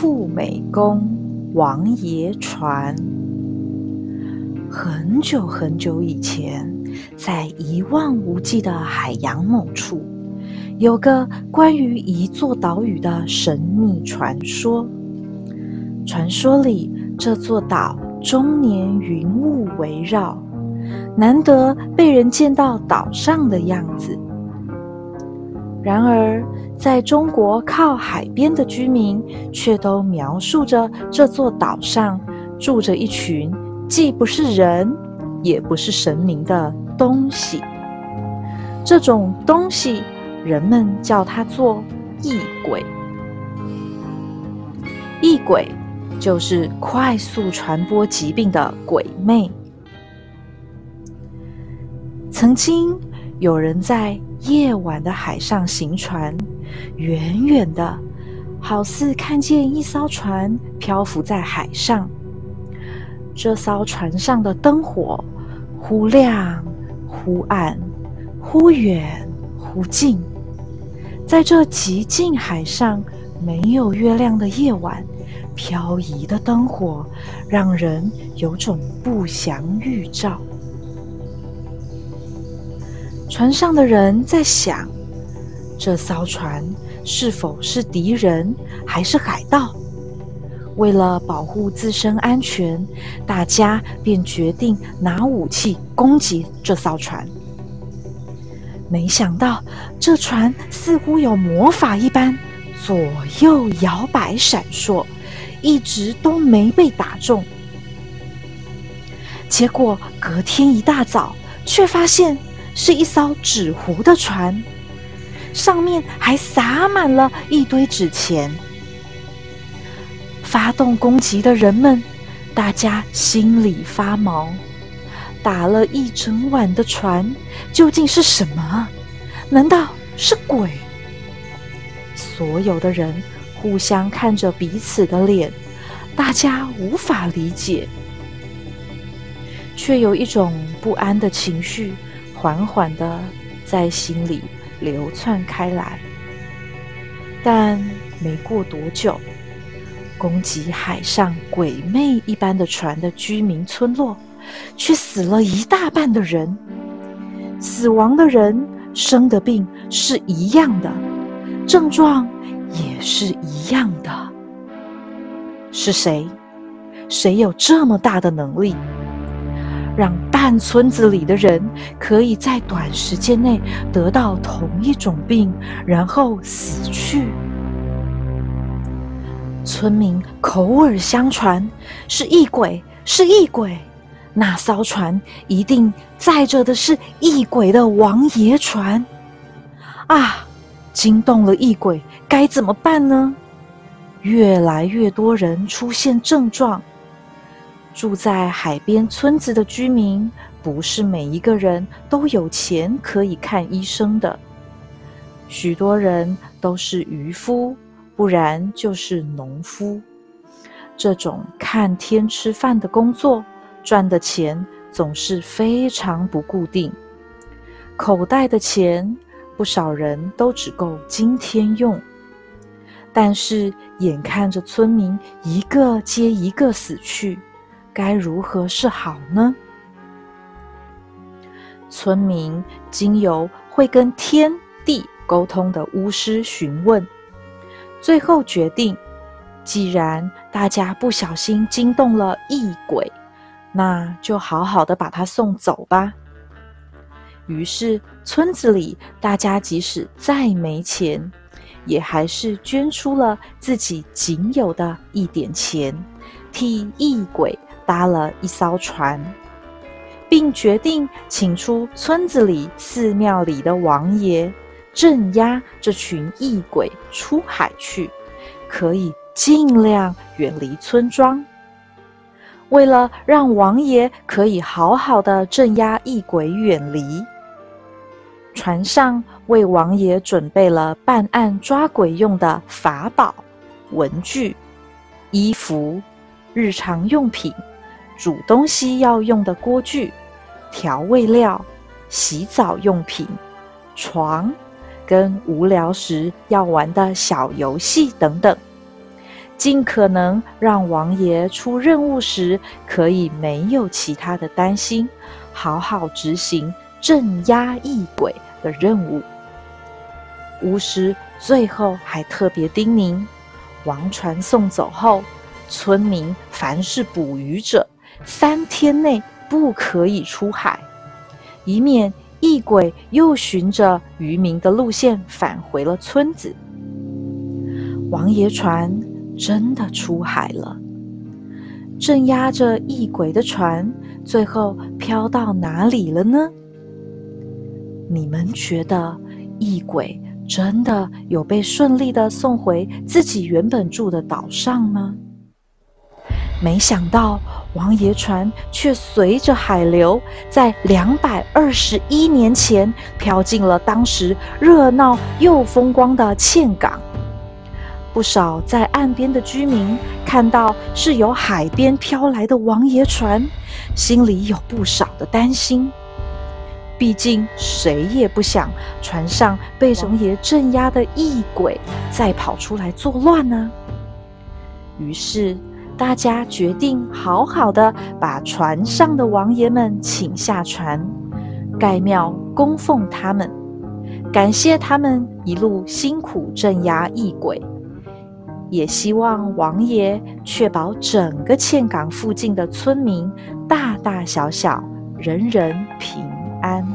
富美宫王爷船。很久很久以前，在一望无际的海洋某处，有个关于一座岛屿的神秘传说。传说里，这座岛终年云雾围绕，难得被人见到岛上的样子。然而，在中国靠海边的居民却都描述着这座岛上住着一群既不是人也不是神明的东西。这种东西，人们叫它做异鬼。异鬼就是快速传播疾病的鬼魅。曾经有人在夜晚的海上行船。远远的，好似看见一艘船漂浮在海上。这艘船上的灯火忽亮忽暗，忽远忽近。在这极静海上没有月亮的夜晚，漂移的灯火让人有种不祥预兆。船上的人在想。这艘船是否是敌人还是海盗？为了保护自身安全，大家便决定拿武器攻击这艘船。没想到，这船似乎有魔法一般，左右摇摆闪烁，一直都没被打中。结果隔天一大早，却发现是一艘纸糊的船。上面还撒满了一堆纸钱。发动攻击的人们，大家心里发毛。打了一整晚的船，究竟是什么？难道是鬼？所有的人互相看着彼此的脸，大家无法理解，却有一种不安的情绪缓缓的在心里。流窜开来，但没过多久，攻击海上鬼魅一般的船的居民村落，却死了一大半的人。死亡的人生的病是一样的，症状也是一样的。是谁？谁有这么大的能力？让半村子里的人可以在短时间内得到同一种病，然后死去。村民口耳相传是异鬼，是异鬼。那艘船一定载着的是异鬼的王爷船啊！惊动了异鬼，该怎么办呢？越来越多人出现症状。住在海边村子的居民，不是每一个人都有钱可以看医生的。许多人都是渔夫，不然就是农夫。这种看天吃饭的工作，赚的钱总是非常不固定。口袋的钱，不少人都只够今天用。但是眼看着村民一个接一个死去。该如何是好呢？村民经由会跟天地沟通的巫师询问，最后决定，既然大家不小心惊动了异鬼，那就好好的把他送走吧。于是，村子里大家即使再没钱，也还是捐出了自己仅有的一点钱，替异鬼。搭了一艘船，并决定请出村子里寺庙里的王爷，镇压这群异鬼出海去，可以尽量远离村庄。为了让王爷可以好好的镇压异鬼远离，船上为王爷准备了办案抓鬼用的法宝、文具、衣服、日常用品。煮东西要用的锅具、调味料、洗澡用品、床，跟无聊时要玩的小游戏等等，尽可能让王爷出任务时可以没有其他的担心，好好执行镇压异鬼的任务。巫师最后还特别叮咛：王船送走后，村民凡是捕鱼者，三天内不可以出海，以免异鬼又循着渔民的路线返回了村子。王爷船真的出海了，镇压着异鬼的船最后飘到哪里了呢？你们觉得异鬼真的有被顺利的送回自己原本住的岛上吗？没想到王爷船却随着海流，在两百二十一年前飘进了当时热闹又风光的岘港。不少在岸边的居民看到是由海边飘来的王爷船，心里有不少的担心。毕竟谁也不想船上被王爷镇压的异鬼再跑出来作乱呢。于是大家决定好好的把船上的王爷们请下船，盖庙供奉他们，感谢他们一路辛苦镇压异鬼。也希望王爷确保整个岘港附近的村民大大小小人人平安。